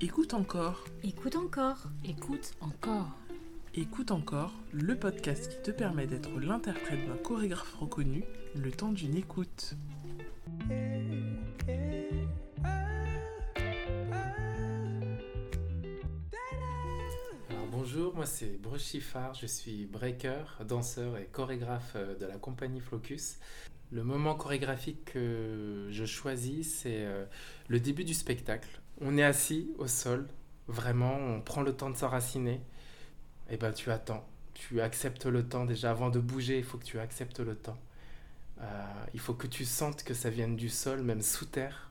Écoute encore. Écoute encore. Écoute encore. Écoute encore, le podcast qui te permet d'être l'interprète d'un chorégraphe reconnu le temps d'une écoute. Alors bonjour, moi c'est Bruce Chiffard, je suis breaker, danseur et chorégraphe euh, de la compagnie Flocus. Le moment chorégraphique que je choisis, c'est euh, le début du spectacle. On est assis au sol, vraiment, on prend le temps de s'enraciner. Et ben tu attends, tu acceptes le temps déjà avant de bouger, il faut que tu acceptes le temps. Euh, il faut que tu sentes que ça vienne du sol, même sous terre,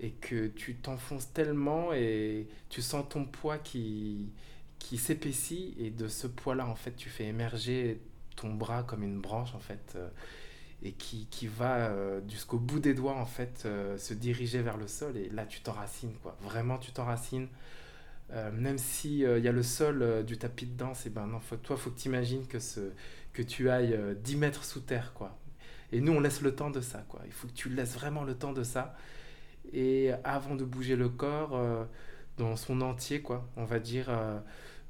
et que tu t'enfonces tellement et tu sens ton poids qui, qui s'épaissit, et de ce poids-là, en fait, tu fais émerger ton bras comme une branche, en fait, euh, et qui, qui va euh, jusqu'au bout des doigts, en fait, euh, se diriger vers le sol, et là, tu t'enracines, quoi. Vraiment, tu t'enracines. Euh, même si il y a le sol du tapis de danse, et ben non, faut, toi, faut que tu imagines que, ce, que tu ailles euh, 10 mètres sous terre, quoi. Et nous, on laisse le temps de ça, quoi. Il faut que tu laisses vraiment le temps de ça. Et avant de bouger le corps dans son entier, quoi, on va dire.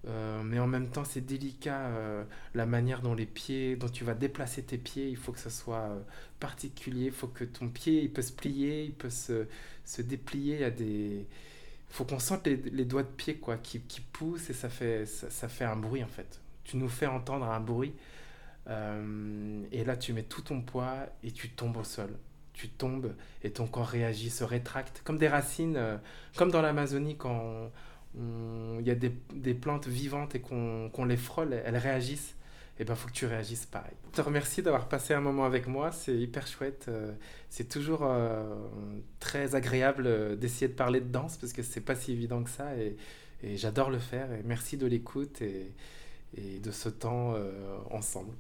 Euh, mais en même temps, c'est délicat euh, la manière dont les pieds, dont tu vas déplacer tes pieds. Il faut que ce soit euh, particulier. Il faut que ton pied, il peut se plier, il peut se, se déplier. Il a des, faut qu'on sente les, les doigts de pied, quoi, qui, qui poussent et ça fait, ça, ça fait un bruit en fait. Tu nous fais entendre un bruit. Et là, tu mets tout ton poids et tu tombes au sol. Tu tombes et ton corps réagit, se rétracte, comme des racines, comme dans l'Amazonie quand il y a des, des plantes vivantes et qu'on les frôle, elles réagissent. Et ben, faut que tu réagisses pareil. Je te remercie d'avoir passé un moment avec moi, c'est hyper chouette. euh, c'est toujours euh, très agréable euh, d'essayer de parler de danse parce que c'est pas si évident que ça et, et j'adore le faire. Et merci de l'écoute et, et de ce temps ensemble.